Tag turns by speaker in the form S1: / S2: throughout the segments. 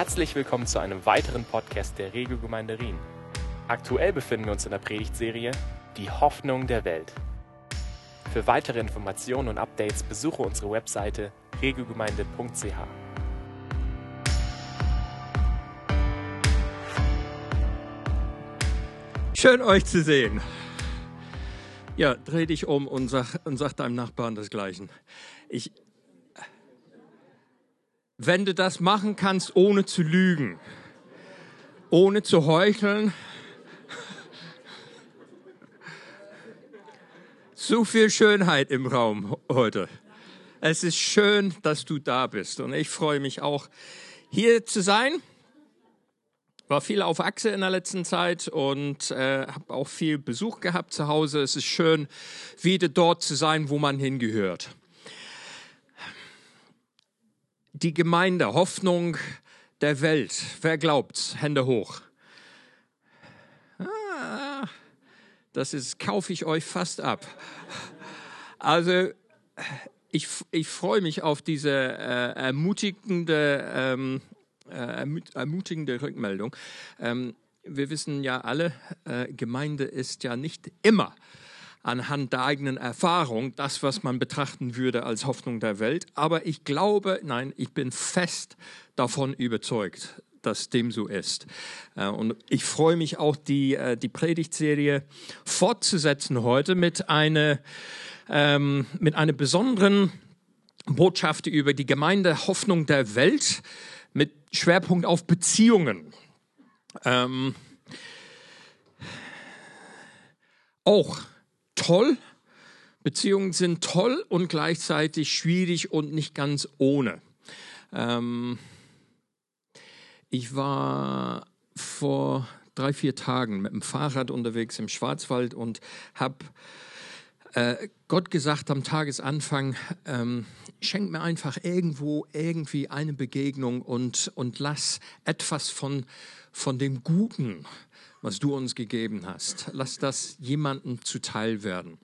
S1: Herzlich willkommen zu einem weiteren Podcast der Regelgemeinde Rien. Aktuell befinden wir uns in der Predigtserie Die Hoffnung der Welt. Für weitere Informationen und Updates besuche unsere Webseite regelgemeinde.ch.
S2: Schön euch zu sehen. Ja, dreh dich um und sag, und sag deinem Nachbarn desgleichen. Ich, wenn du das machen kannst, ohne zu lügen, ohne zu heucheln, so viel Schönheit im Raum heute. Es ist schön, dass du da bist und ich freue mich auch, hier zu sein. War viel auf Achse in der letzten Zeit und äh, habe auch viel Besuch gehabt zu Hause. Es ist schön, wieder dort zu sein, wo man hingehört die Gemeinde, Hoffnung der Welt. Wer glaubt's? Hände hoch. Ah, das ist, kaufe ich euch fast ab. Also, ich, ich freue mich auf diese äh, ermutigende, ähm, äh, ermutigende Rückmeldung. Ähm, wir wissen ja alle, äh, Gemeinde ist ja nicht immer anhand der eigenen Erfahrung das, was man betrachten würde als Hoffnung der Welt. Aber ich glaube, nein, ich bin fest davon überzeugt, dass dem so ist. Äh, und ich freue mich auch, die, äh, die Predigtserie fortzusetzen heute mit einer, ähm, mit einer besonderen Botschaft über die Gemeinde Hoffnung der Welt mit Schwerpunkt auf Beziehungen. Ähm, auch toll. Beziehungen sind toll und gleichzeitig schwierig und nicht ganz ohne. Ähm, ich war vor drei, vier Tagen mit dem Fahrrad unterwegs im Schwarzwald und habe äh, Gott gesagt am Tagesanfang, ähm, schenk mir einfach irgendwo irgendwie eine Begegnung und, und lass etwas von, von dem Guten was du uns gegeben hast. Lass das jemandem zuteil werden.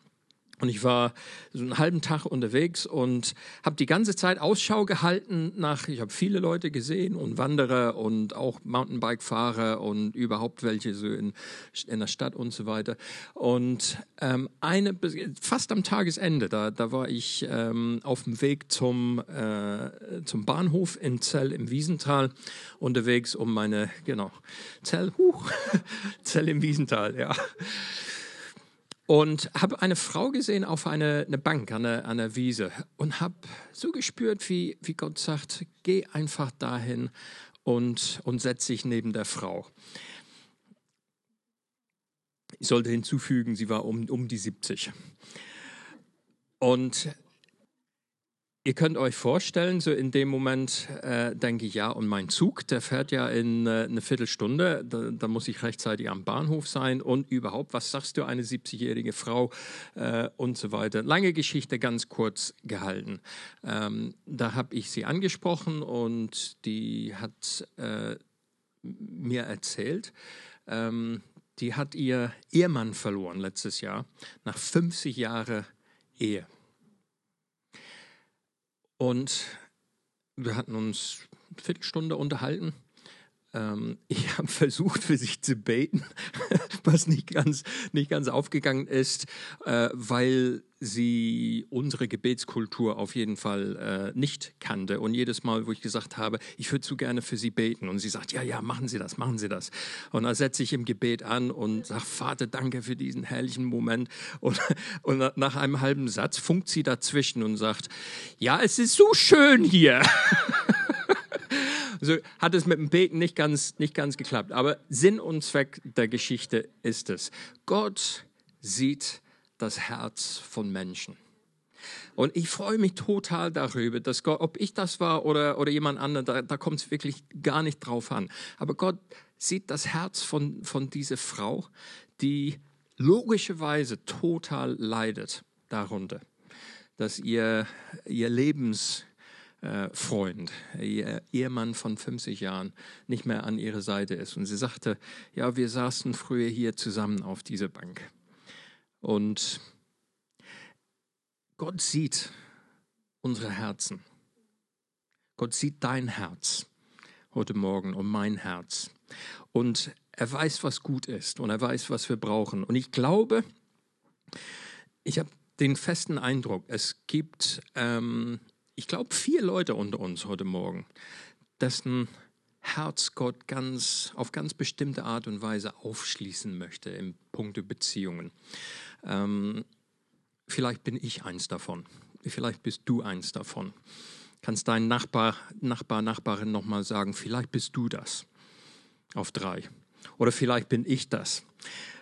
S2: Und ich war so einen halben Tag unterwegs und habe die ganze Zeit Ausschau gehalten nach, ich habe viele Leute gesehen und Wanderer und auch Mountainbike-Fahrer und überhaupt welche so in, in der Stadt und so weiter. Und ähm, eine, fast am Tagesende, da, da war ich ähm, auf dem Weg zum, äh, zum Bahnhof in Zell im Wiesental unterwegs, um meine, genau, Zell, huch, Zell im Wiesental, ja und habe eine Frau gesehen auf eine, eine Bank an der Wiese und habe so gespürt, wie, wie Gott sagt, geh einfach dahin und, und setz dich neben der Frau. Ich sollte hinzufügen, sie war um, um die 70. Und Ihr könnt euch vorstellen, so in dem Moment äh, denke ich, ja, und mein Zug, der fährt ja in äh, eine Viertelstunde, da, da, muss ich rechtzeitig am Bahnhof sein und überhaupt, was sagst du, eine 70-jährige Frau äh, und so weiter. Lange Geschichte, ganz kurz gehalten. Ähm, da habe ich sie angesprochen und die hat äh, mir erzählt, ähm, die hat ihr Ehemann verloren letztes Jahr nach 50 Jahren Ehe. Und wir hatten uns eine Viertelstunde unterhalten. Ähm, ich habe versucht, für sich zu beten, was nicht ganz, nicht ganz aufgegangen ist, äh, weil sie unsere Gebetskultur auf jeden Fall äh, nicht kannte. Und jedes Mal, wo ich gesagt habe, ich würde so gerne für sie beten, und sie sagt, ja, ja, machen Sie das, machen Sie das. Und dann setze ich im Gebet an und sage, Vater, danke für diesen herrlichen Moment. Und, und nach einem halben Satz funkt sie dazwischen und sagt, ja, es ist so schön hier. Also hat es mit dem Beten nicht ganz, nicht ganz geklappt. Aber Sinn und Zweck der Geschichte ist es. Gott sieht das Herz von Menschen. Und ich freue mich total darüber, dass Gott, ob ich das war oder, oder jemand anderes, da, da kommt es wirklich gar nicht drauf an. Aber Gott sieht das Herz von, von dieser Frau, die logischerweise total leidet darunter, dass ihr, ihr Lebensfreund, ihr Ehemann von 50 Jahren nicht mehr an ihrer Seite ist. Und sie sagte, ja, wir saßen früher hier zusammen auf dieser Bank. Und Gott sieht unsere Herzen. Gott sieht dein Herz. heute Morgen um mein Herz. Und er weiß, was gut ist und er weiß, was wir brauchen. Und ich glaube, ich habe den festen Eindruck, es gibt, ähm, ich glaube, vier Leute unter uns heute Morgen, dessen Herz Gott ganz auf ganz bestimmte Art und Weise aufschließen möchte im Punkte Beziehungen. Ähm, vielleicht bin ich eins davon. Vielleicht bist du eins davon. Kannst deinen Nachbar, Nachbar, Nachbarin nochmal sagen, vielleicht bist du das. Auf drei. Oder vielleicht bin ich das.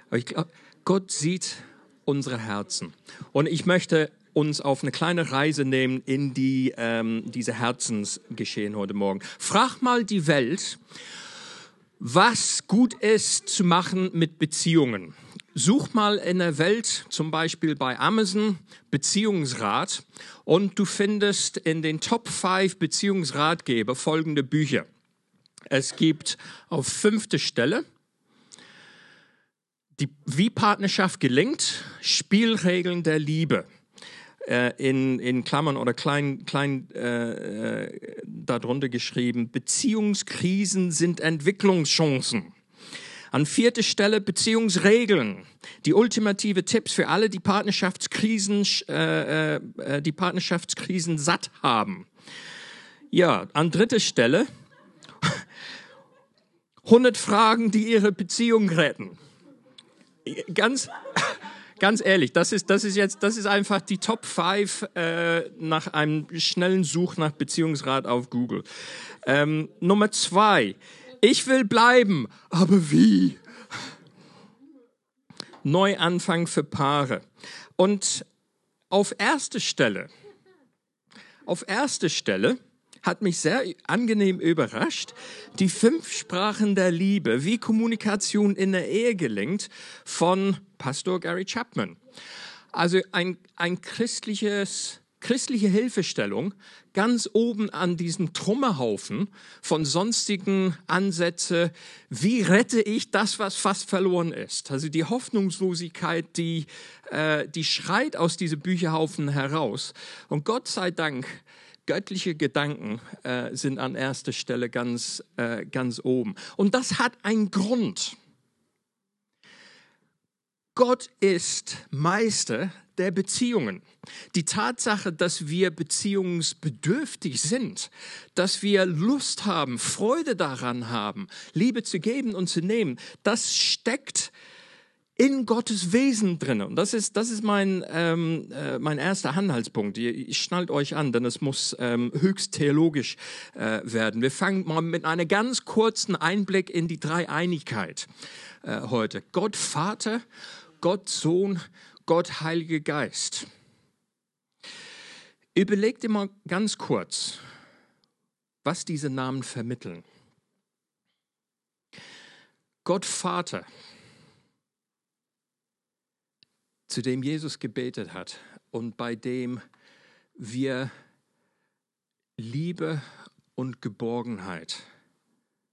S2: Aber ich glaube, Gott sieht unsere Herzen. Und ich möchte uns auf eine kleine Reise nehmen in die, ähm, diese Herzensgeschehen heute Morgen. Frag mal die Welt, was gut ist zu machen mit Beziehungen. Such mal in der Welt, zum Beispiel bei Amazon, Beziehungsrat und du findest in den Top 5 Beziehungsratgeber folgende Bücher. Es gibt auf fünfte Stelle die, wie Partnerschaft gelingt, Spielregeln der Liebe äh, in, in Klammern oder klein, klein äh, äh, darunter geschrieben, Beziehungskrisen sind Entwicklungschancen. An vierter Stelle Beziehungsregeln. Die ultimative Tipps für alle, die Partnerschaftskrisen, äh, äh, die Partnerschaftskrisen satt haben. Ja, an dritter Stelle 100 Fragen, die ihre Beziehung retten. Ganz, ganz ehrlich, das ist, das ist jetzt, das ist einfach die Top 5 äh, nach einem schnellen Such nach Beziehungsrat auf Google. Ähm, Nummer zwei. Ich will bleiben, aber wie? Neuanfang für Paare. Und auf erste Stelle, auf erste Stelle hat mich sehr angenehm überrascht. Die fünf Sprachen der Liebe, wie Kommunikation in der Ehe gelingt, von Pastor Gary Chapman. Also ein, ein christliches, christliche Hilfestellung ganz oben an diesem Trümmerhaufen von sonstigen Ansätze. Wie rette ich das, was fast verloren ist? Also die Hoffnungslosigkeit, die, äh, die schreit aus diesem Bücherhaufen heraus. Und Gott sei Dank göttliche Gedanken äh, sind an erster Stelle ganz, äh, ganz oben. Und das hat einen Grund. Gott ist Meister der Beziehungen. Die Tatsache, dass wir beziehungsbedürftig sind, dass wir Lust haben, Freude daran haben, Liebe zu geben und zu nehmen, das steckt in Gottes Wesen drin. Und das ist, das ist mein, ähm, äh, mein erster Anhaltspunkt. Ich schnallt euch an, denn es muss ähm, höchst theologisch äh, werden. Wir fangen mal mit einem ganz kurzen Einblick in die Dreieinigkeit äh, heute. Gott Vater, Gott Sohn, Gott Heilige Geist. Überlegt dir mal ganz kurz, was diese Namen vermitteln. Gott Vater zu dem Jesus gebetet hat und bei dem wir Liebe und Geborgenheit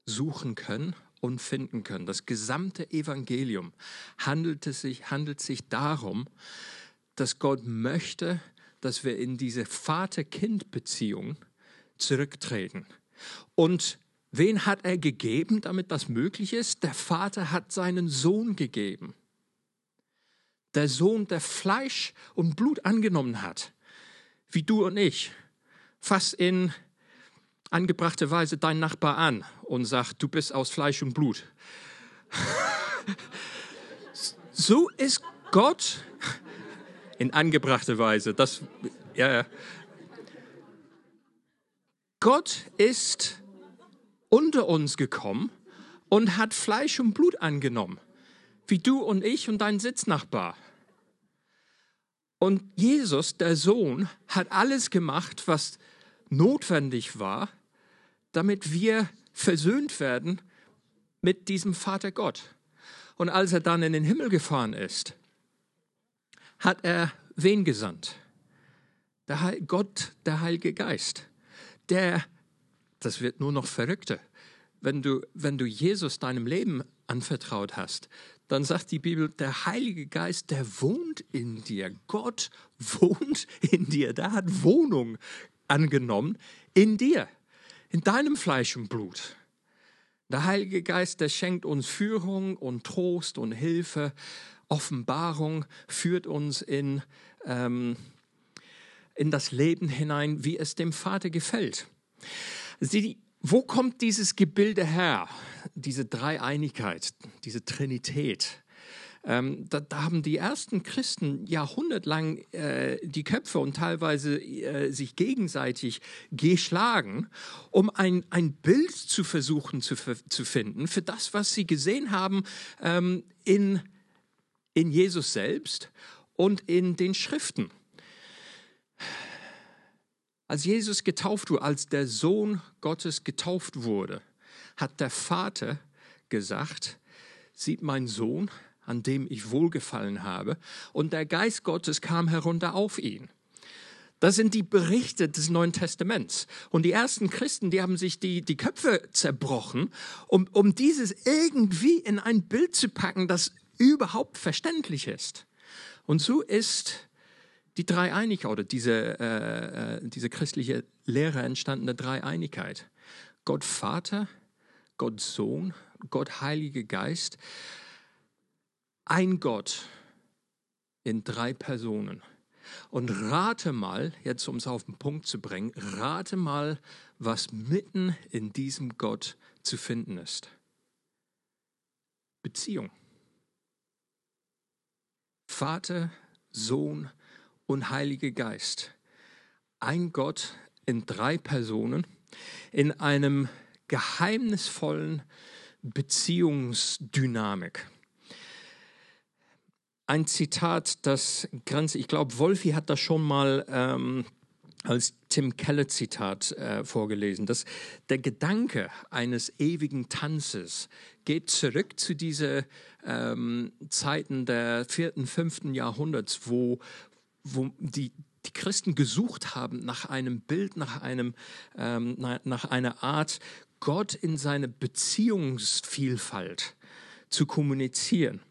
S2: suchen können und finden können. Das gesamte Evangelium handelt, sich, handelt sich darum, dass Gott möchte, dass wir in diese Vater-Kind-Beziehung zurücktreten. Und wen hat er gegeben, damit das möglich ist? Der Vater hat seinen Sohn gegeben der Sohn, der Fleisch und Blut angenommen hat, wie du und ich, fass in angebrachte Weise deinen Nachbar an und sag, du bist aus Fleisch und Blut. so ist Gott in angebrachte Weise. Das, ja, Gott ist unter uns gekommen und hat Fleisch und Blut angenommen wie du und ich und dein Sitznachbar. Und Jesus, der Sohn, hat alles gemacht, was notwendig war, damit wir versöhnt werden mit diesem Vater Gott. Und als er dann in den Himmel gefahren ist, hat er wen gesandt? Der Heil Gott, der Heilige Geist. Der, das wird nur noch verrückter. Wenn du, wenn du Jesus deinem Leben anvertraut hast, dann sagt die Bibel, der Heilige Geist, der wohnt in dir. Gott wohnt in dir. Der hat Wohnung angenommen in dir, in deinem Fleisch und Blut. Der Heilige Geist, der schenkt uns Führung und Trost und Hilfe, Offenbarung, führt uns in, ähm, in das Leben hinein, wie es dem Vater gefällt. Sie, wo kommt dieses Gebilde her, diese Dreieinigkeit, diese Trinität? Ähm, da, da, haben die ersten Christen jahrhundertlang äh, die Köpfe und teilweise äh, sich gegenseitig geschlagen, um ein, ein Bild zu versuchen zu, zu finden für das, was sie gesehen haben ähm, in, in Jesus selbst und in den Schriften. Als Jesus getauft wurde, als der Sohn Gottes getauft wurde, hat der Vater gesagt, sieht mein Sohn, an dem ich wohlgefallen habe, und der Geist Gottes kam herunter auf ihn. Das sind die Berichte des Neuen Testaments. Und die ersten Christen, die haben sich die, die Köpfe zerbrochen, um, um dieses irgendwie in ein Bild zu packen, das überhaupt verständlich ist. Und so ist die Dreieinigkeit oder diese, äh, äh diese christliche Lehre entstandene Dreieinigkeit. Gott Vater, Gott Sohn, Gott Heiliger Geist ein Gott in drei Personen. Und rate mal, jetzt um es auf den Punkt zu bringen, rate mal, was mitten in diesem Gott zu finden ist. Beziehung. Vater, Sohn und Heiliger Geist. Ein Gott in drei Personen, in einem geheimnisvollen Beziehungsdynamik ein Zitat, das grenzt, ich glaube, Wolfi hat das schon mal ähm, als Tim Keller Zitat äh, vorgelesen, dass der Gedanke eines ewigen Tanzes geht zurück zu diesen ähm, Zeiten der vierten, fünften Jahrhunderts, wo, wo die, die Christen gesucht haben nach einem Bild, nach, einem, ähm, nach einer Art, Gott in seine Beziehungsvielfalt zu kommunizieren.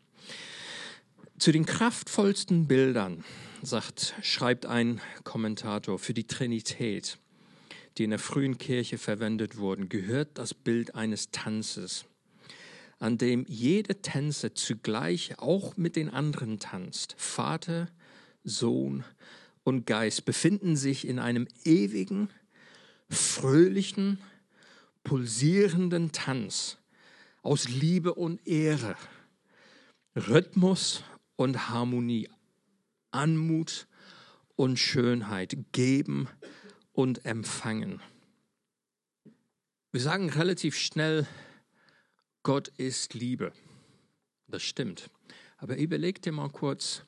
S2: Zu den kraftvollsten Bildern, sagt, schreibt ein Kommentator, für die Trinität, die in der frühen Kirche verwendet wurden, gehört das Bild eines Tanzes, an dem jede Tänzer zugleich auch mit den anderen tanzt. Vater, Sohn und Geist befinden sich in einem ewigen, fröhlichen, pulsierenden Tanz aus Liebe und Ehre. Rhythmus und Harmonie, Anmut und Schönheit, geben und empfangen. Wir sagen relativ schnell, Gott ist Liebe. Das stimmt. Aber überleg dir mal kurz,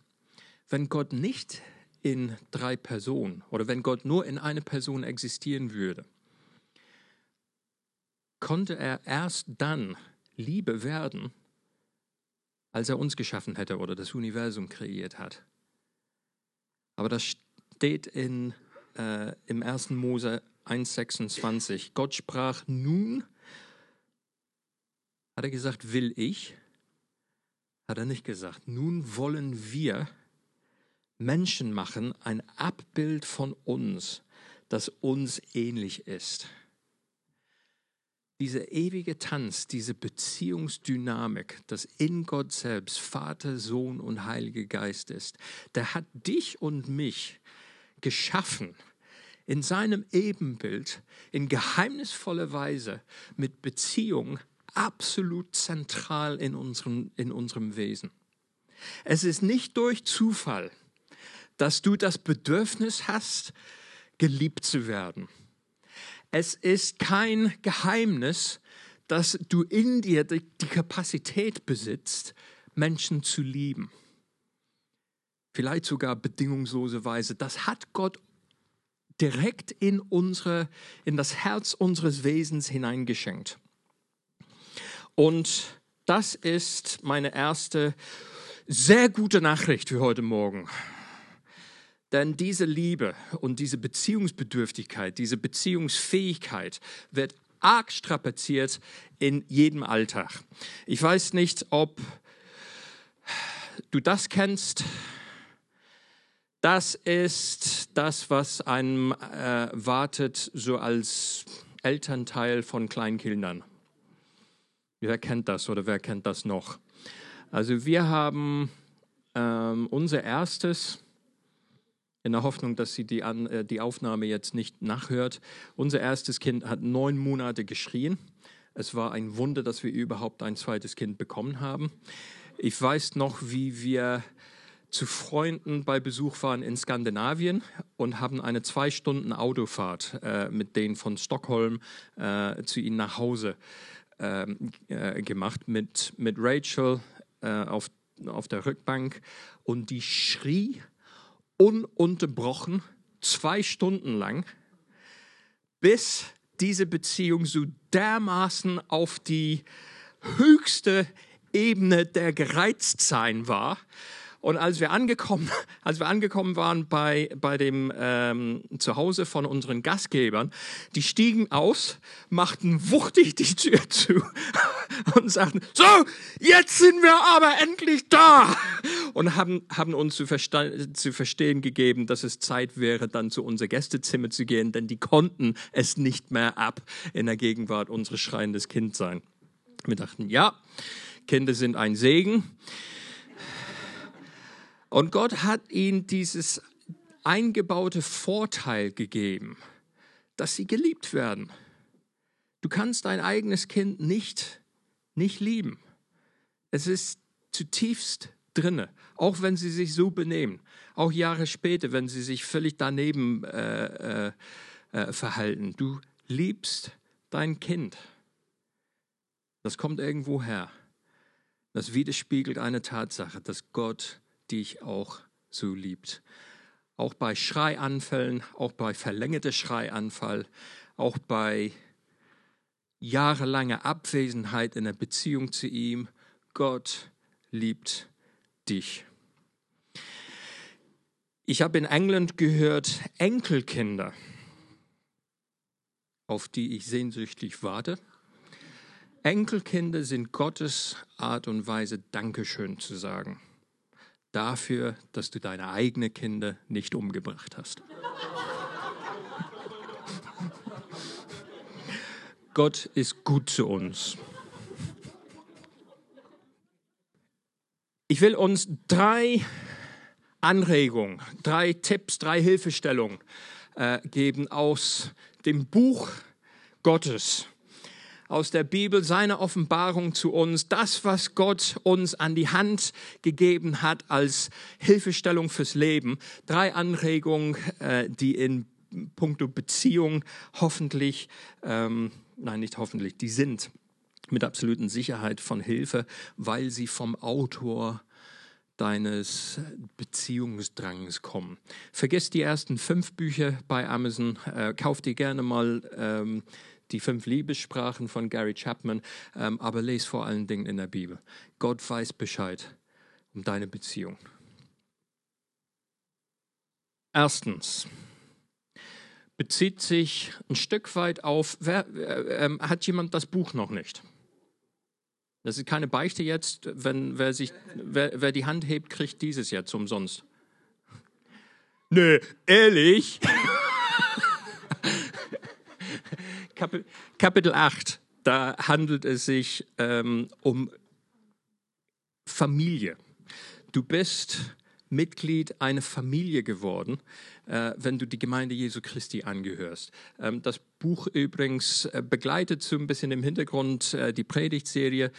S2: wenn Gott nicht in drei Personen oder wenn Gott nur in einer Person existieren würde, konnte er erst dann Liebe werden, als er uns geschaffen hätte oder das Universum kreiert hat. Aber das steht in, äh, im 1. Mose 1,26. Gott sprach nun, hat er gesagt, will ich? Hat er nicht gesagt, nun wollen wir Menschen machen, ein Abbild von uns, das uns ähnlich ist dieser ewige Tanz, diese Beziehungsdynamik, das in Gott selbst Vater, Sohn und Heiliger Geist ist, der hat dich und mich geschaffen in seinem Ebenbild in geheimnisvoller Weise mit Beziehung absolut zentral in unserem, in unserem Wesen. Es ist nicht durch Zufall, dass du das Bedürfnis hast, geliebt zu werden es ist kein Geheimnis, dass du in dir die, Kapazität besitzt, Menschen zu lieben. Vielleicht sogar bedingungslose Weise. Das hat Gott direkt in unsere, in das Herz unseres Wesens hineingeschenkt. Und das ist meine erste sehr gute Nachricht für heute Morgen. Denn diese Liebe und diese Beziehungsbedürftigkeit, diese Beziehungsfähigkeit wird arg strapaziert in jedem Alltag. Ich weiß nicht, ob du das kennst. Das ist das, was einem äh, wartet, so als Elternteil von Kleinkindern. Wer kennt das oder wer kennt das noch? Also wir haben ähm, unser erstes, in der Hoffnung, dass sie die, An äh, die Aufnahme jetzt nicht nachhört, unser erstes Kind hat neun Monate geschrien. Es war ein Wunder, dass wir überhaupt ein zweites Kind bekommen haben. Ich weiß noch, wie wir zu Freunden bei Besuch waren in Skandinavien und haben eine zwei Stunden Autofahrt äh, mit denen von Stockholm äh, zu ihnen nach Hause ähm, äh, gemacht mit, mit Rachel äh, auf, auf der Rückbank und die schrie ununterbrochen zwei Stunden lang, bis diese Beziehung so dermaßen auf die höchste Ebene der Gereiztsein war, und als wir angekommen, als wir angekommen waren bei, bei dem ähm, Zuhause von unseren Gastgebern, die stiegen aus, machten wuchtig die Tür zu und sagten, so, jetzt sind wir aber endlich da und haben, haben uns zu, zu verstehen gegeben, dass es Zeit wäre, dann zu unser Gästezimmer zu gehen, denn die konnten es nicht mehr ab, in der Gegenwart unseres schreiendes Kind sein. Wir dachten, ja, Kinder sind ein Segen. Und Gott hat ihnen dieses eingebaute Vorteil gegeben, dass sie geliebt werden. Du kannst dein eigenes Kind nicht, nicht lieben. Es ist zutiefst drinne, auch wenn sie sich so benehmen, auch Jahre später, wenn sie sich völlig daneben äh, äh, äh verhalten. Du liebst dein Kind. Das kommt irgendwo her. Das widerspiegelt eine Tatsache, dass Gott dich auch so liebt. Auch bei Schreianfällen, auch bei verlängerter Schreianfall, auch bei jahrelanger Abwesenheit in der Beziehung zu ihm. Gott liebt dich. Ich habe in England gehört, Enkelkinder, auf die ich sehnsüchtig warte. Enkelkinder sind Gottes Art und Weise, Dankeschön zu sagen dafür, dass du deine eigenen Kinder nicht umgebracht hast. Gott ist gut zu uns. Ich will uns drei Anregungen, drei Tipps, drei Hilfestellungen äh, geben aus dem Buch Gottes aus der Bibel, seine Offenbarung zu uns, das, was Gott uns an die Hand gegeben hat als Hilfestellung fürs Leben. Drei Anregungen, äh, die in puncto Beziehung hoffentlich, ähm, nein, nicht hoffentlich, die sind mit absoluten Sicherheit von Hilfe, weil sie vom Autor deines Beziehungsdrangs kommen. Vergiss die ersten fünf Bücher bei Amazon, äh, kauf dir gerne mal ähm, die fünf Liebessprachen von Gary Chapman, ähm, aber lese vor allen Dingen in der Bibel. Gott weiß Bescheid um deine Beziehung. Erstens bezieht sich ein Stück weit auf, wer, äh, äh, hat jemand das Buch noch nicht? Das ist keine Beichte jetzt, wenn wer, sich, wer, wer die Hand hebt, kriegt dieses jetzt umsonst. Nö, ehrlich? Kapitel 8, da handelt es sich ähm, um Familie. Du bist Mitglied einer Familie geworden, äh, wenn du die Gemeinde Jesu Christi angehörst. Ähm, das Buch übrigens äh, begleitet so ein bisschen im Hintergrund äh, die Predigtserie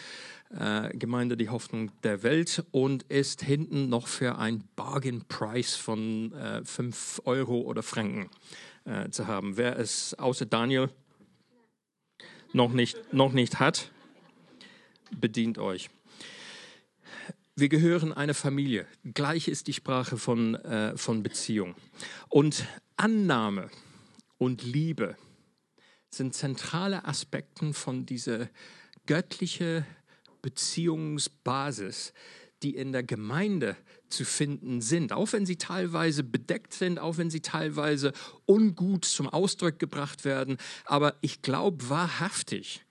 S2: äh, Gemeinde die Hoffnung der Welt und ist hinten noch für ein Bargain Price von 5 äh, Euro oder Franken äh, zu haben. Wer es außer Daniel noch nicht, noch nicht hat, bedient euch. Wir gehören einer Familie. Gleich ist die Sprache von, äh, von Beziehung. Und Annahme und Liebe sind zentrale Aspekte von dieser göttlichen Beziehungsbasis, die in der Gemeinde zu finden sind, auch wenn sie teilweise bedeckt sind, auch wenn sie teilweise ungut zum Ausdruck gebracht werden. Aber ich glaube wahrhaftig,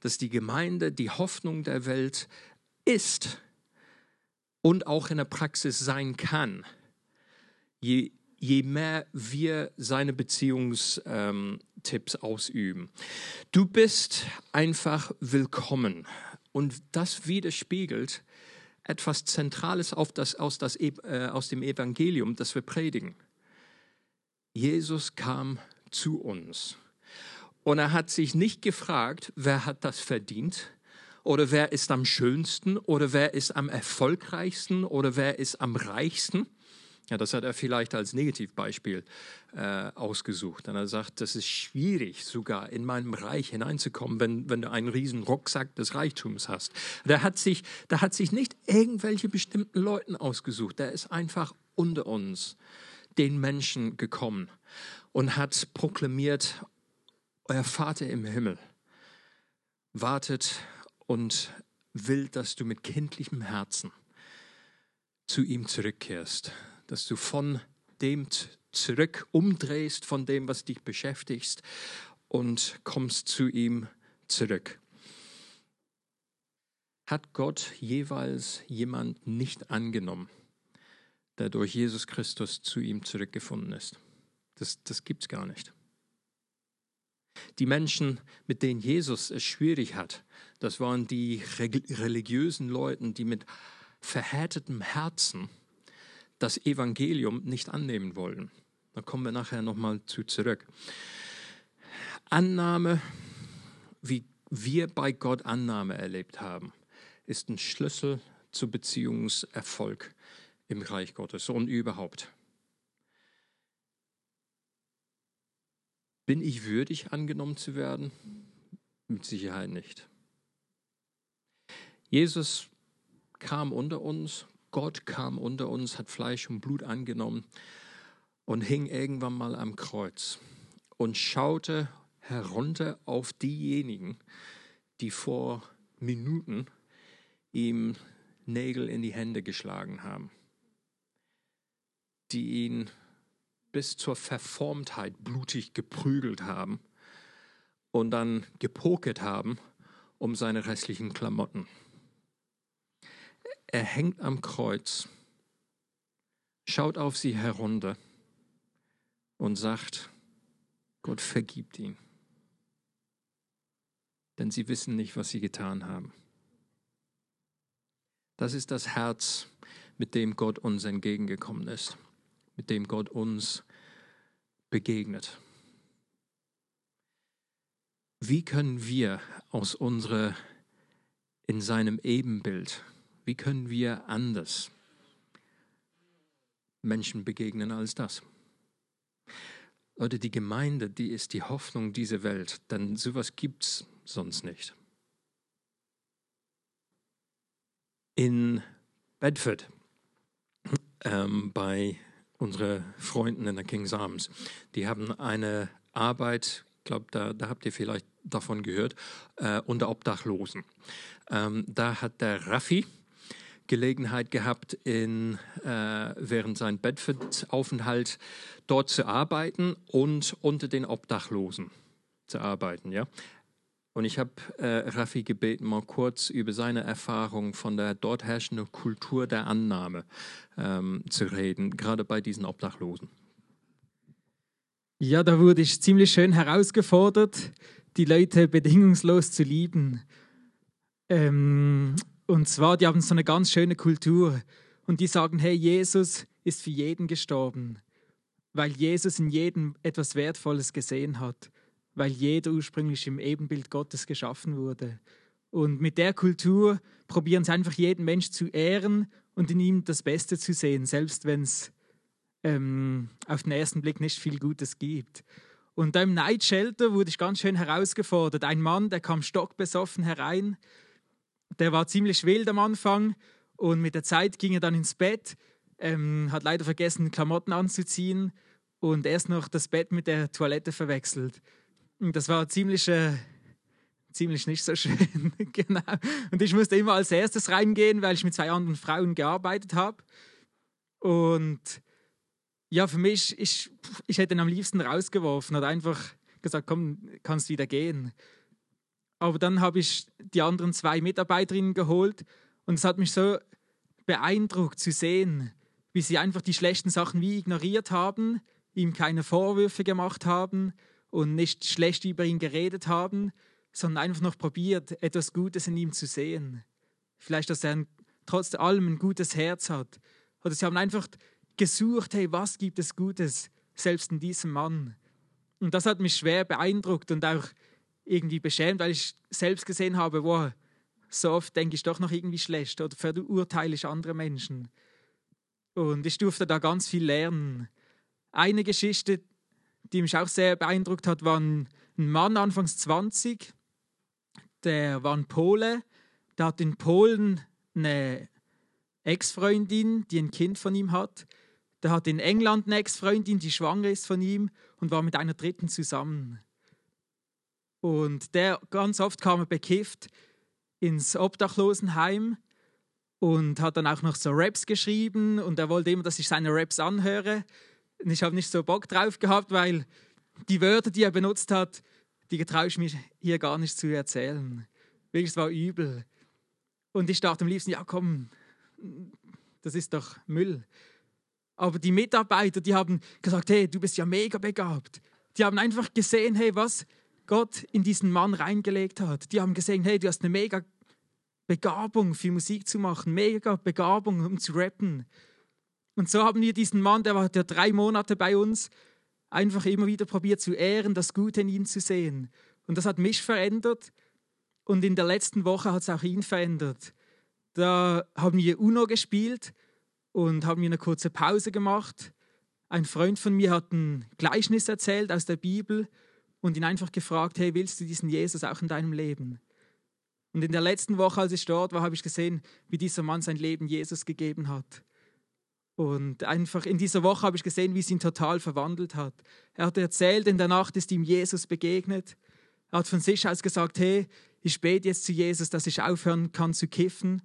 S2: dass die Gemeinde die Hoffnung der Welt ist und auch in der Praxis sein kann, je, je mehr wir seine Beziehungstipps ähm, ausüben. Du bist einfach willkommen Und das widerspiegelt etwas Zentrales das, aus, das, äh, aus dem Evangelium, das wir predigen. Jesus kam zu uns. Und er hat sich nicht gefragt, wer hat das verdient oder wer ist am schönsten oder wer ist am erfolgreichsten oder wer ist am reichsten. Ja, das hat er vielleicht als Negativbeispiel äh, ausgesucht. Und er sagt, das ist schwierig, sogar in meinem Reich hineinzukommen, wenn, wenn du einen riesen Rucksack des Reichtums hast. Der hat sich, der hat sich nicht irgendwelche bestimmten Leuten ausgesucht. Der ist einfach unter uns, den Menschen gekommen und hat proklamiert, euer Vater im Himmel wartet und will, dass du mit kindlichem Herzen zu ihm zurückkehrst, dass du von dem zurück umdrehst, von dem, was dich beschäftigt und kommst zu ihm zurück. Hat Gott jeweils jemand nicht angenommen, der durch Jesus Christus zu ihm zurückgefunden ist? Das, das gibt es gar nicht. Die Menschen, mit denen Jesus es schwierig hat, das waren die religiösen Leute, die mit verhärtetem Herzen das Evangelium nicht annehmen wollen. Da kommen wir nachher nochmal zu zurück. Annahme, wie wir bei Gott Annahme erlebt haben, ist ein Schlüssel zu Beziehungserfolg im Reich Gottes und überhaupt. Bin ich würdig, angenommen zu werden? Mit Sicherheit nicht. Jesus kam unter uns, Gott kam unter uns, hat Fleisch und Blut angenommen und hing irgendwann mal am Kreuz und schaute herunter auf diejenigen, die vor Minuten ihm Nägel in die Hände geschlagen haben, die ihn bis zur Verformtheit blutig geprügelt haben und dann gepokert haben um seine restlichen Klamotten. Er hängt am Kreuz, schaut auf sie herunter und sagt, Gott vergibt ihn, denn sie wissen nicht, was sie getan haben. Das ist das Herz, mit dem Gott uns entgegengekommen ist mit dem Gott uns begegnet. Wie können wir aus unserer, in seinem Ebenbild, wie können wir anders Menschen begegnen als das? Leute, die Gemeinde, die ist die Hoffnung dieser Welt, denn sowas gibt es sonst nicht. In Bedford ähm, bei unsere Freunden in der King's Arms. Die haben eine Arbeit, ich glaube, da, da, habt ihr vielleicht davon gehört, äh, unter Obdachlosen. Ähm, da hat der Raffi Gelegenheit gehabt, in, äh, während sein Bedford-Aufenthalt dort zu arbeiten und unter den Obdachlosen zu arbeiten. Ja? Und ich habe äh, Raffi gebeten, mal kurz über seine Erfahrung von der dort herrschenden Kultur der Annahme ähm, zu reden, gerade bei diesen Obdachlosen.
S3: Ja, da wurde ich ziemlich schön herausgefordert, die Leute bedingungslos zu lieben. Ähm, und zwar, die haben so eine ganz schöne Kultur und die sagen, hey, Jesus ist für jeden gestorben, weil Jesus in jedem etwas Wertvolles gesehen hat weil jeder ursprünglich im Ebenbild Gottes geschaffen wurde. Und mit der Kultur probieren sie einfach jeden Mensch zu ehren und in ihm das Beste zu sehen, selbst wenn es ähm, auf den ersten Blick nicht viel Gutes gibt. Und da im Night Shelter wurde ich ganz schön herausgefordert. Ein Mann, der kam stockbesoffen herein, der war ziemlich wild am Anfang und mit der Zeit ging er dann ins Bett, ähm, hat leider vergessen, Klamotten anzuziehen und erst noch das Bett mit der Toilette verwechselt. Das war ziemlich, äh, ziemlich nicht so schön. genau. Und ich musste immer als erstes reingehen, weil ich mit zwei anderen Frauen gearbeitet habe. Und ja, für mich, ich, ich hätte ihn am liebsten rausgeworfen, hat einfach gesagt, komm, kannst wieder gehen. Aber dann habe ich die anderen zwei Mitarbeiterinnen geholt und es hat mich so beeindruckt zu sehen, wie sie einfach die schlechten Sachen wie ignoriert haben, ihm keine Vorwürfe gemacht haben und nicht schlecht über ihn geredet haben, sondern einfach noch probiert, etwas Gutes in ihm zu sehen. Vielleicht, dass er ein, trotz allem ein gutes Herz hat. Oder sie haben einfach gesucht, hey, was gibt es Gutes, selbst in diesem Mann. Und das hat mich schwer beeindruckt und auch irgendwie beschämt, weil ich selbst gesehen habe, wow, so oft denke ich doch noch irgendwie schlecht oder verurteile ich andere Menschen. Und ich durfte da ganz viel lernen. Eine Geschichte, die mich auch sehr beeindruckt hat, war ein Mann anfangs 20, der war ein Pole, der hat in Polen eine Ex-Freundin, die ein Kind von ihm hat. Der hat in England eine Ex-Freundin, die schwanger ist von ihm und war mit einer dritten zusammen. Und der ganz oft kam er bekifft ins Obdachlosenheim und hat dann auch noch so Raps geschrieben und er wollte immer, dass ich seine Raps anhöre. Und ich habe nicht so Bock drauf gehabt, weil die Wörter, die er benutzt hat, die traue ich mir hier gar nicht zu erzählen. Wirklich, es war übel. Und ich dachte am liebsten, ja komm, das ist doch Müll. Aber die Mitarbeiter, die haben gesagt, hey, du bist ja mega begabt. Die haben einfach gesehen, hey, was Gott in diesen Mann reingelegt hat. Die haben gesehen, hey, du hast eine mega Begabung für Musik zu machen, mega Begabung, um zu rappen. Und so haben wir diesen Mann, der war der drei Monate bei uns, einfach immer wieder probiert zu ehren, das Gute in ihm zu sehen. Und das hat mich verändert. Und in der letzten Woche hat es auch ihn verändert. Da haben wir UNO gespielt und haben wir eine kurze Pause gemacht. Ein Freund von mir hat ein Gleichnis erzählt aus der Bibel und ihn einfach gefragt, hey, willst du diesen Jesus auch in deinem Leben? Und in der letzten Woche, als ich dort war, habe ich gesehen, wie dieser Mann sein Leben Jesus gegeben hat. Und einfach in dieser Woche habe ich gesehen, wie es ihn total verwandelt hat. Er hat erzählt, in der Nacht ist ihm Jesus begegnet. Er hat von sich aus gesagt, hey, ich bete jetzt zu Jesus, dass ich aufhören kann zu kiffen.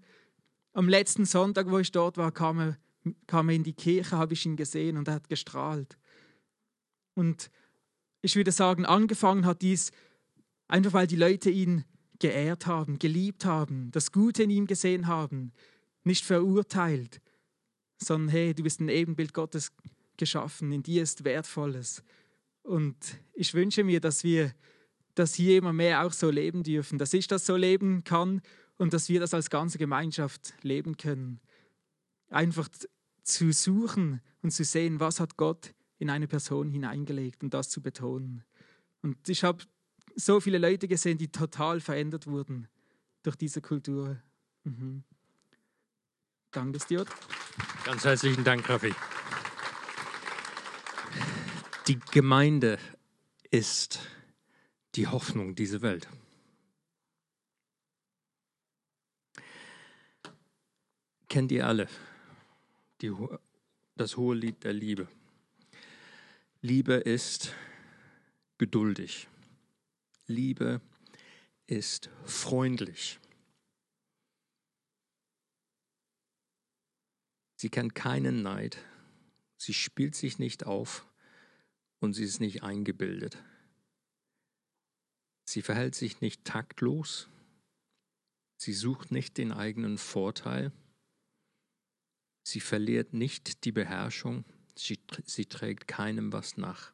S3: Am letzten Sonntag, wo ich dort war, kam er, kam er in die Kirche, habe ich ihn gesehen und er hat gestrahlt. Und ich würde sagen, angefangen hat dies einfach, weil die Leute ihn geehrt haben, geliebt haben, das Gute in ihm gesehen haben, nicht verurteilt, sondern hey, du bist ein Ebenbild Gottes geschaffen, in dir ist Wertvolles. Und ich wünsche mir, dass wir das hier immer mehr auch so leben dürfen, dass ich das so leben kann und dass wir das als ganze Gemeinschaft leben können. Einfach zu suchen und zu sehen, was hat Gott in eine Person hineingelegt und das zu betonen. Und ich habe so viele Leute gesehen, die total verändert wurden durch diese Kultur. Mhm. Danke, Stuart.
S2: Ganz herzlichen Dank, Raffi. Die Gemeinde ist die Hoffnung dieser Welt. Kennt ihr alle die, das hohe Lied der Liebe? Liebe ist geduldig. Liebe ist freundlich. Sie kennt keinen Neid. Sie spielt sich nicht auf und sie ist nicht eingebildet. Sie verhält sich nicht taktlos. Sie sucht nicht den eigenen Vorteil. Sie verliert nicht die Beherrschung. Sie, sie trägt keinem was nach.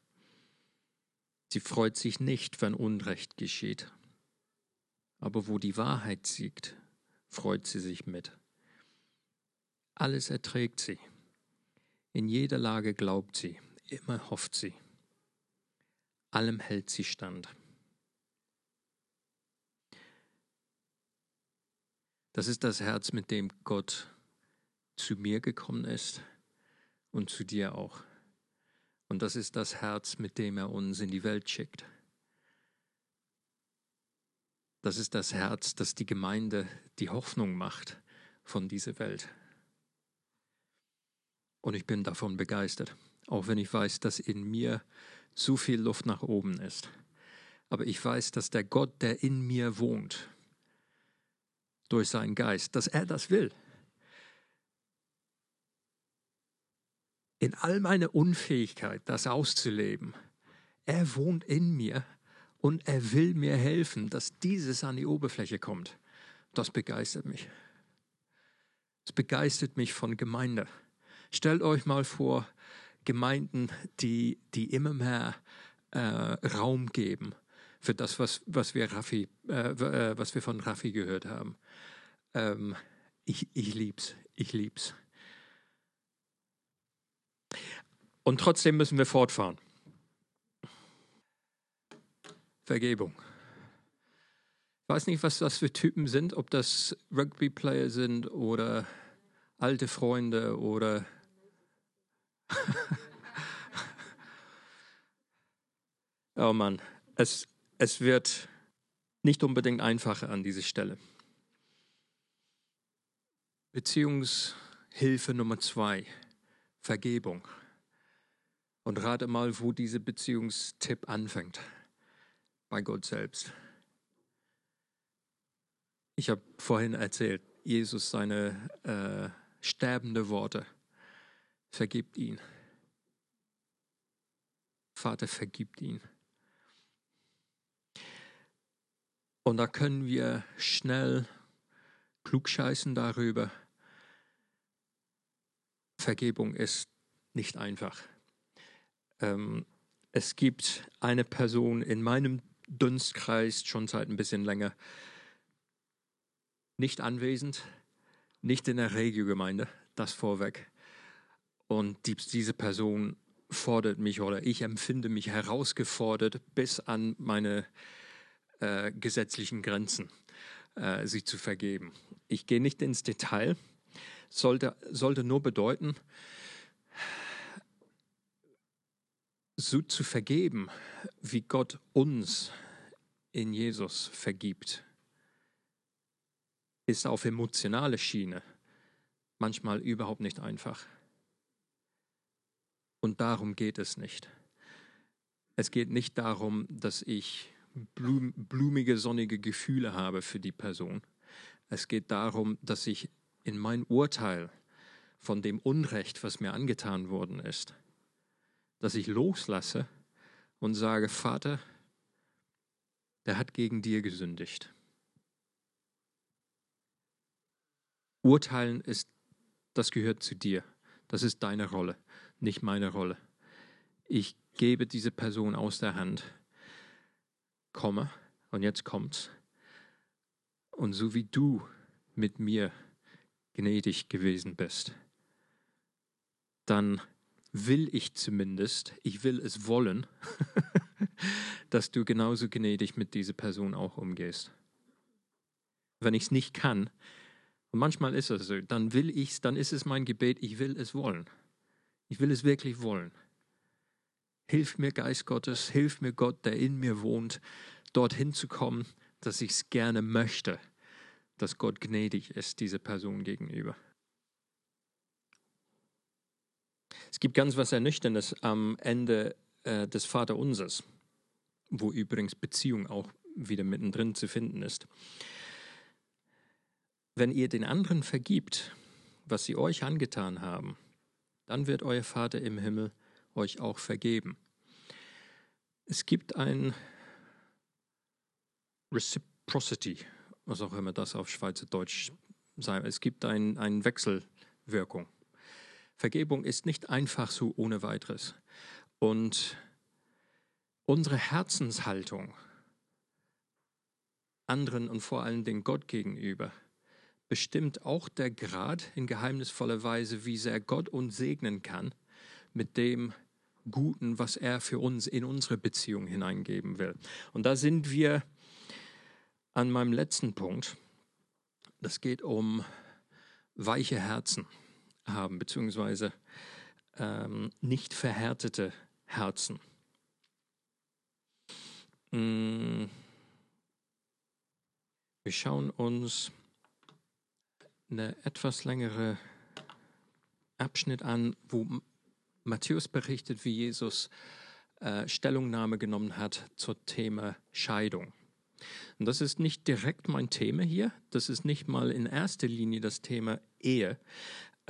S2: Sie freut sich nicht, wenn Unrecht geschieht. Aber wo die Wahrheit siegt, freut sie sich mit. Alles erträgt sie. In jeder Lage glaubt sie, immer hofft sie. Allem hält sie stand. Das ist das Herz, mit dem Gott zu mir gekommen ist und zu dir auch. Und das ist das Herz, mit dem er uns in die Welt schickt. Das ist das Herz, das die Gemeinde die Hoffnung macht von dieser Welt. Und ich bin davon begeistert, auch wenn ich weiß, dass in mir zu viel Luft nach oben ist. Aber ich weiß, dass der Gott, der in mir wohnt, durch seinen Geist, dass er das will. In all meiner Unfähigkeit, das auszuleben, er wohnt in mir und er will mir helfen, dass dieses an die Oberfläche kommt. Das begeistert mich. Es begeistert mich von Gemeinde. Stellt euch mal vor, Gemeinden, die, die immer mehr äh, Raum geben für das, was, was, wir, Raffi, äh, äh, was wir von Raffi gehört haben. Ähm, ich, ich lieb's, ich lieb's. Und trotzdem müssen wir fortfahren. Vergebung. Ich weiß nicht, was das für Typen sind, ob das Rugby-Player sind oder alte Freunde oder oh Mann, es, es wird nicht unbedingt einfacher an dieser Stelle. Beziehungshilfe Nummer zwei, Vergebung. Und rate mal, wo dieser Beziehungstipp anfängt. Bei Gott selbst. Ich habe vorhin erzählt, Jesus seine äh, sterbende Worte. Vergibt ihn. Vater, vergibt ihn. Und da können wir schnell klugscheißen darüber. Vergebung ist nicht einfach. Ähm, es gibt eine Person in meinem Dunstkreis schon seit ein bisschen länger, nicht anwesend, nicht in der Regiogemeinde, das vorweg. Und die, diese Person fordert mich oder ich empfinde mich herausgefordert bis an meine äh, gesetzlichen Grenzen, äh, sie zu vergeben. Ich gehe nicht ins Detail, sollte, sollte nur bedeuten, so zu vergeben, wie Gott uns in Jesus vergibt, ist auf emotionale Schiene manchmal überhaupt nicht einfach. Und darum geht es nicht. Es geht nicht darum, dass ich blum, blumige, sonnige Gefühle habe für die Person. Es geht darum, dass ich in mein Urteil von dem Unrecht, was mir angetan worden ist, dass ich loslasse und sage, Vater, der hat gegen dir gesündigt. Urteilen ist, das gehört zu dir. Das ist deine Rolle, nicht meine Rolle. Ich gebe diese Person aus der Hand komme, und jetzt kommt's, und so wie du mit mir gnädig gewesen bist, dann will ich zumindest, ich will es wollen, dass du genauso gnädig mit dieser Person auch umgehst. Wenn ich es nicht kann, und manchmal ist es so, dann will ich es, dann ist es mein Gebet, ich will es wollen. Ich will es wirklich wollen. Hilf mir, Geist Gottes, hilf mir, Gott, der in mir wohnt, dorthin zu kommen, dass ich es gerne möchte, dass Gott gnädig ist, diese Person gegenüber. Es gibt ganz was Ernüchterndes am Ende äh, des Vaterunsers, wo übrigens Beziehung auch wieder mittendrin zu finden ist. Wenn ihr den anderen vergibt, was sie euch angetan haben, dann wird euer Vater im Himmel euch auch vergeben. Es gibt ein Reciprocity, was auch immer das auf Schweizerdeutsch sei. Es gibt eine ein Wechselwirkung. Vergebung ist nicht einfach so ohne weiteres. Und unsere Herzenshaltung anderen und vor allen Dingen Gott gegenüber bestimmt auch der Grad in geheimnisvoller Weise, wie sehr Gott uns segnen kann mit dem Guten, was er für uns in unsere Beziehung hineingeben will. Und da sind wir an meinem letzten Punkt. Das geht um weiche Herzen haben, beziehungsweise ähm, nicht verhärtete Herzen. Mm. Wir schauen uns eine etwas längere Abschnitt an, wo Matthäus berichtet, wie Jesus äh, Stellungnahme genommen hat zum Thema Scheidung. Und das ist nicht direkt mein Thema hier, das ist nicht mal in erster Linie das Thema Ehe,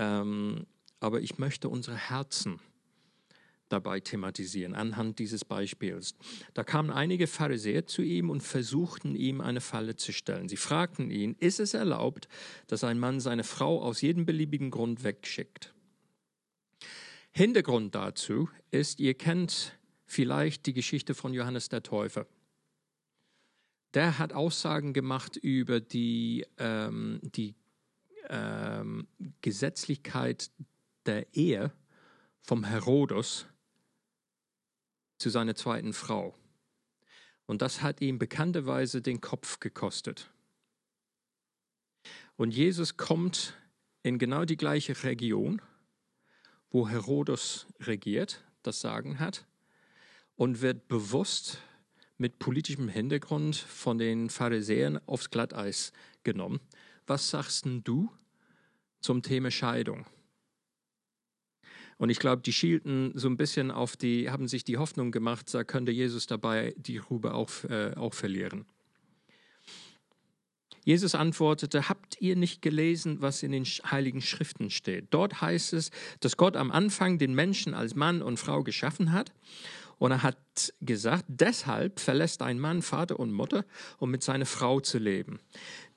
S2: ähm, aber ich möchte unsere Herzen dabei thematisieren, anhand dieses Beispiels. Da kamen einige Pharisäer zu ihm und versuchten ihm eine Falle zu stellen. Sie fragten ihn, ist es erlaubt, dass ein Mann seine Frau aus jedem beliebigen Grund wegschickt? Hintergrund dazu ist, ihr kennt vielleicht die Geschichte von Johannes der Täufer. der hat Aussagen gemacht über die, ähm, die ähm, Gesetzlichkeit der Ehe vom Herodos zu seiner zweiten Frau. Und das hat ihm bekannterweise den Kopf gekostet. Und Jesus kommt in genau die gleiche Region, wo Herodos regiert, das Sagen hat, und wird bewusst mit politischem Hintergrund von den Pharisäern aufs Glatteis genommen. Was sagst denn du zum Thema Scheidung? Und ich glaube, die schielten so ein bisschen auf die, haben sich die Hoffnung gemacht, da könnte Jesus dabei die Rube auch, äh, auch verlieren. Jesus antwortete, habt ihr nicht gelesen, was in den heiligen Schriften steht? Dort heißt es, dass Gott am Anfang den Menschen als Mann und Frau geschaffen hat und er hat gesagt, deshalb verlässt ein Mann Vater und Mutter, um mit seiner Frau zu leben.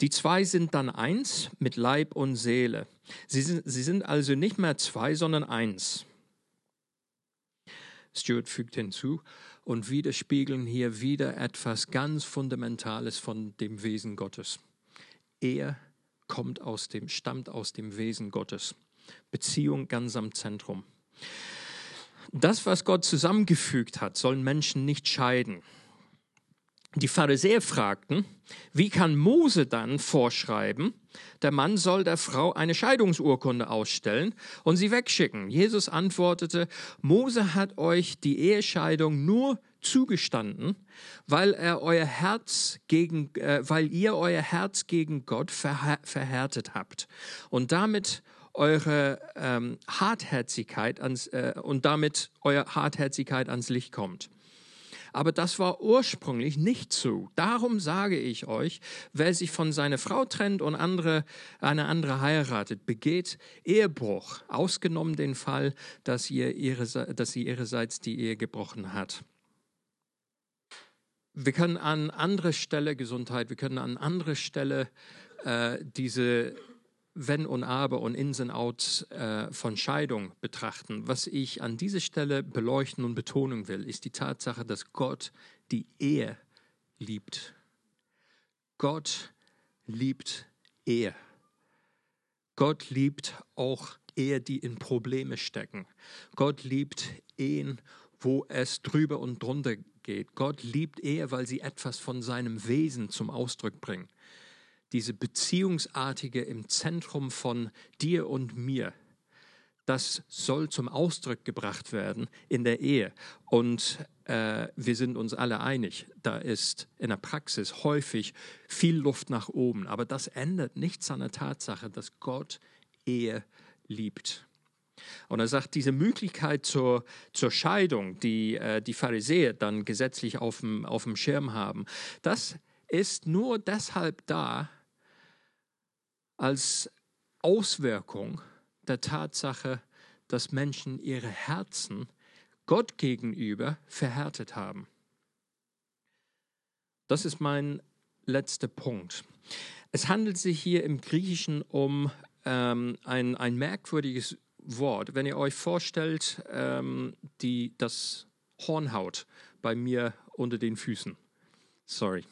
S2: Die zwei sind dann eins mit Leib und Seele. Sie sind, sie sind also nicht mehr zwei, sondern eins. Stuart fügt hinzu, und widerspiegeln hier wieder etwas ganz Fundamentales von dem Wesen Gottes. Er kommt aus dem, stammt aus dem Wesen Gottes. Beziehung ganz am Zentrum. Das, was Gott zusammengefügt hat, sollen Menschen nicht scheiden. Die Pharisäer fragten, wie kann Mose dann vorschreiben, der Mann soll der Frau eine Scheidungsurkunde ausstellen und sie wegschicken? Jesus antwortete, Mose hat euch die Ehescheidung nur zugestanden, weil er euer Herz gegen, äh, weil ihr euer Herz gegen Gott verhärtet habt und damit eure ähm, Hartherzigkeit ans, äh, und damit eure Hartherzigkeit ans Licht kommt. Aber das war ursprünglich nicht so. Darum sage ich euch, wer sich von seiner Frau trennt und andere, eine andere heiratet, begeht Ehebruch, ausgenommen den Fall, dass, ihr ihre, dass sie ihrerseits die Ehe gebrochen hat. Wir können an anderer Stelle Gesundheit, wir können an anderer Stelle äh, diese wenn und Aber und Ins und Outs äh, von Scheidung betrachten. Was ich an dieser Stelle beleuchten und betonen will, ist die Tatsache, dass Gott die Ehe liebt. Gott liebt Ehe. Gott liebt auch Ehe, die in Probleme stecken. Gott liebt Ehen, wo es drüber und drunter geht. Gott liebt Ehe, weil sie etwas von seinem Wesen zum Ausdruck bringen diese Beziehungsartige im Zentrum von dir und mir, das soll zum Ausdruck gebracht werden in der Ehe. Und äh, wir sind uns alle einig, da ist in der Praxis häufig viel Luft nach oben. Aber das ändert nichts an der Tatsache, dass Gott Ehe liebt. Und er sagt, diese Möglichkeit zur, zur Scheidung, die äh, die Pharisäer dann gesetzlich auf dem, auf dem Schirm haben, das ist nur deshalb da, als Auswirkung der Tatsache, dass Menschen ihre Herzen Gott gegenüber verhärtet haben. Das ist mein letzter Punkt. Es handelt sich hier im Griechischen um ähm, ein, ein merkwürdiges Wort. Wenn ihr euch vorstellt, ähm, die, das Hornhaut bei mir unter den Füßen. Sorry.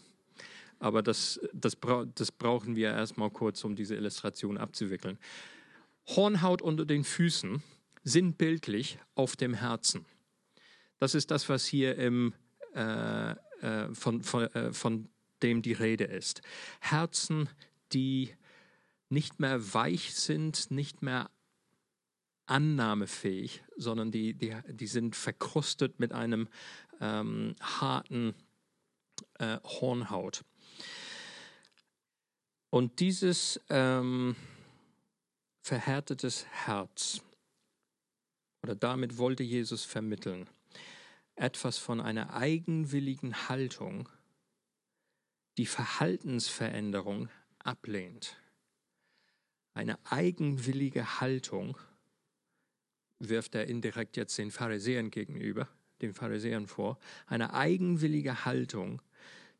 S2: Aber das, das, das brauchen wir erstmal kurz, um diese Illustration abzuwickeln. Hornhaut unter den Füßen sind bildlich auf dem Herzen. Das ist das, was hier im, äh, äh, von, von, äh, von dem die Rede ist. Herzen, die nicht mehr weich sind, nicht mehr annahmefähig, sondern die, die, die sind verkrustet mit einem ähm, harten äh, Hornhaut. Und dieses ähm, verhärtetes Herz, oder damit wollte Jesus vermitteln, etwas von einer eigenwilligen Haltung, die Verhaltensveränderung ablehnt. Eine eigenwillige Haltung wirft er indirekt jetzt den Pharisäern gegenüber, den Pharisäern vor, eine eigenwillige Haltung,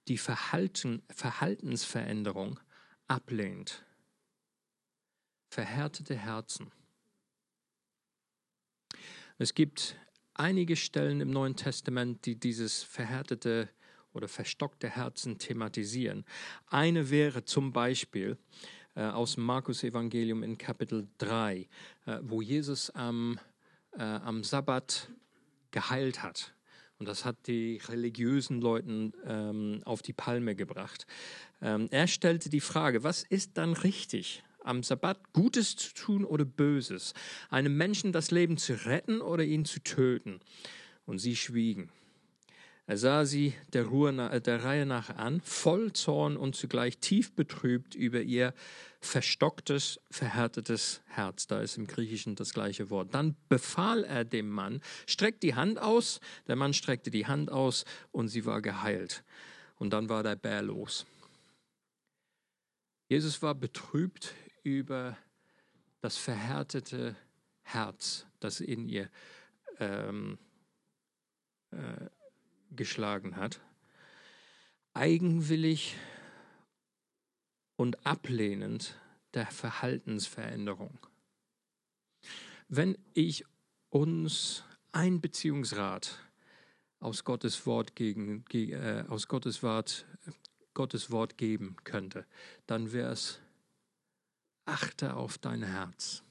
S2: die Verhalten, Verhaltensveränderung ablehnt. Verhärtete Herzen. Es gibt einige Stellen im Neuen Testament, die dieses verhärtete oder verstockte Herzen thematisieren. Eine wäre zum Beispiel äh, aus dem Markus-Evangelium in Kapitel 3, äh, wo Jesus am, äh, am Sabbat geheilt hat. Und das hat die religiösen Leuten ähm, auf die Palme gebracht. Ähm, er stellte die Frage, was ist dann richtig? Am Sabbat Gutes zu tun oder Böses? Einem Menschen das Leben zu retten oder ihn zu töten? Und sie schwiegen. Er sah sie der, Ruhe, der Reihe nach an, voll Zorn und zugleich tief betrübt über ihr verstocktes, verhärtetes Herz. Da ist im Griechischen das gleiche Wort. Dann befahl er dem Mann, streckt die Hand aus. Der Mann streckte die Hand aus und sie war geheilt. Und dann war der Bär los. Jesus war betrübt über das verhärtete Herz, das in ihr ähm, äh, geschlagen hat. Eigenwillig und ablehnend der Verhaltensveränderung. Wenn ich uns ein Beziehungsrat aus Gottes Wort, gegen, äh, aus Gottes Wort, Gottes Wort geben könnte, dann wäre es, achte auf dein Herz.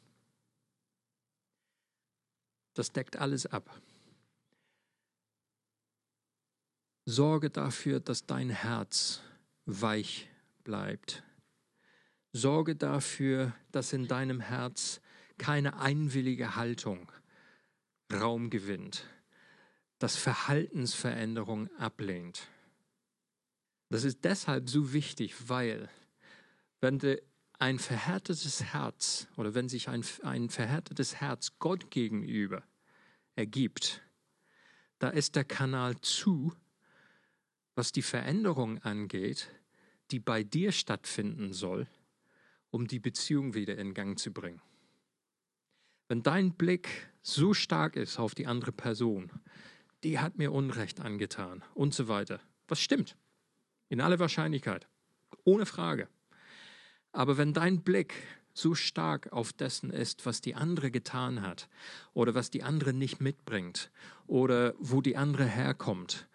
S2: Das deckt alles ab. Sorge dafür, dass dein Herz weich bleibt. Sorge dafür, dass in deinem Herz keine einwillige Haltung Raum gewinnt, dass Verhaltensveränderung ablehnt. Das ist deshalb so wichtig, weil wenn ein verhärtetes Herz oder wenn sich ein, ein verhärtetes Herz Gott gegenüber ergibt, da ist der Kanal zu, was die Veränderung angeht, die bei dir stattfinden soll, um die Beziehung wieder in Gang zu bringen. Wenn dein Blick so stark ist auf die andere Person, die hat mir Unrecht angetan und so weiter, was stimmt, in aller Wahrscheinlichkeit, ohne Frage. Aber wenn dein Blick so stark auf dessen ist, was die andere getan hat oder was die andere nicht mitbringt oder wo die andere herkommt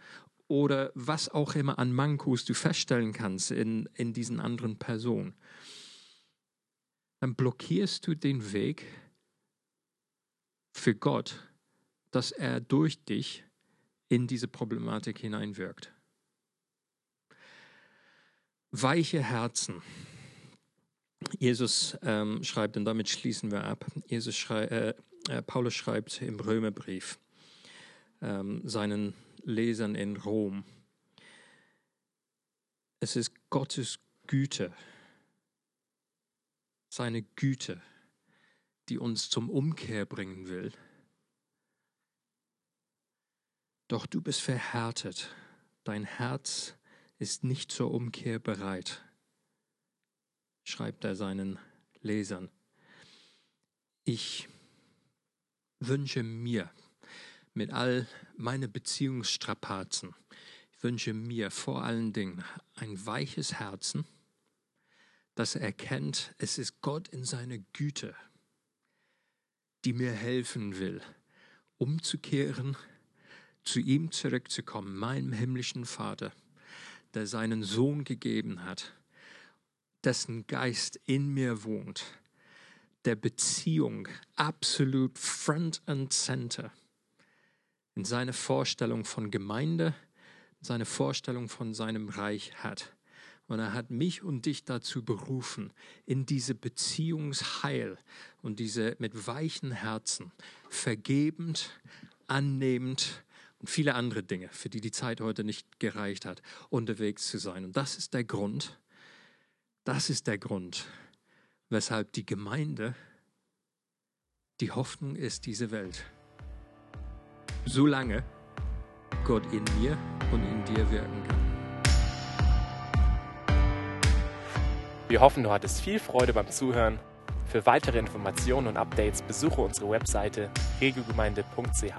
S2: oder was auch immer an Mankos du feststellen kannst in, in diesen anderen Personen, dann blockierst du den Weg für Gott, dass er durch dich in diese Problematik hineinwirkt. Weiche Herzen. Jesus ähm, schreibt, und damit schließen wir ab, Jesus schrei, äh, äh, Paulus schreibt im Römerbrief ähm, seinen Lesern in Rom. Es ist Gottes Güte, seine Güte, die uns zum Umkehr bringen will. Doch du bist verhärtet, dein Herz ist nicht zur Umkehr bereit, schreibt er seinen Lesern. Ich wünsche mir, mit all meine Beziehungsstrapazen. Ich wünsche mir vor allen Dingen ein weiches Herzen, das erkennt, es ist Gott in seiner Güte, die mir helfen will, umzukehren, zu ihm zurückzukommen, meinem himmlischen Vater, der seinen Sohn gegeben hat, dessen Geist in mir wohnt, der Beziehung absolut front and center in seine Vorstellung von Gemeinde, seine Vorstellung von seinem Reich hat. Und er hat mich und dich dazu berufen, in diese Beziehungsheil und diese mit weichen Herzen, vergebend, annehmend und viele andere Dinge, für die die Zeit heute nicht gereicht hat, unterwegs zu sein. Und das ist der Grund, das ist der Grund, weshalb die Gemeinde die Hoffnung ist, diese Welt solange Gott in mir und in dir wirken kann.
S1: Wir hoffen, du hattest viel Freude beim Zuhören. Für weitere Informationen und Updates besuche unsere Webseite regelgemeinde.ch.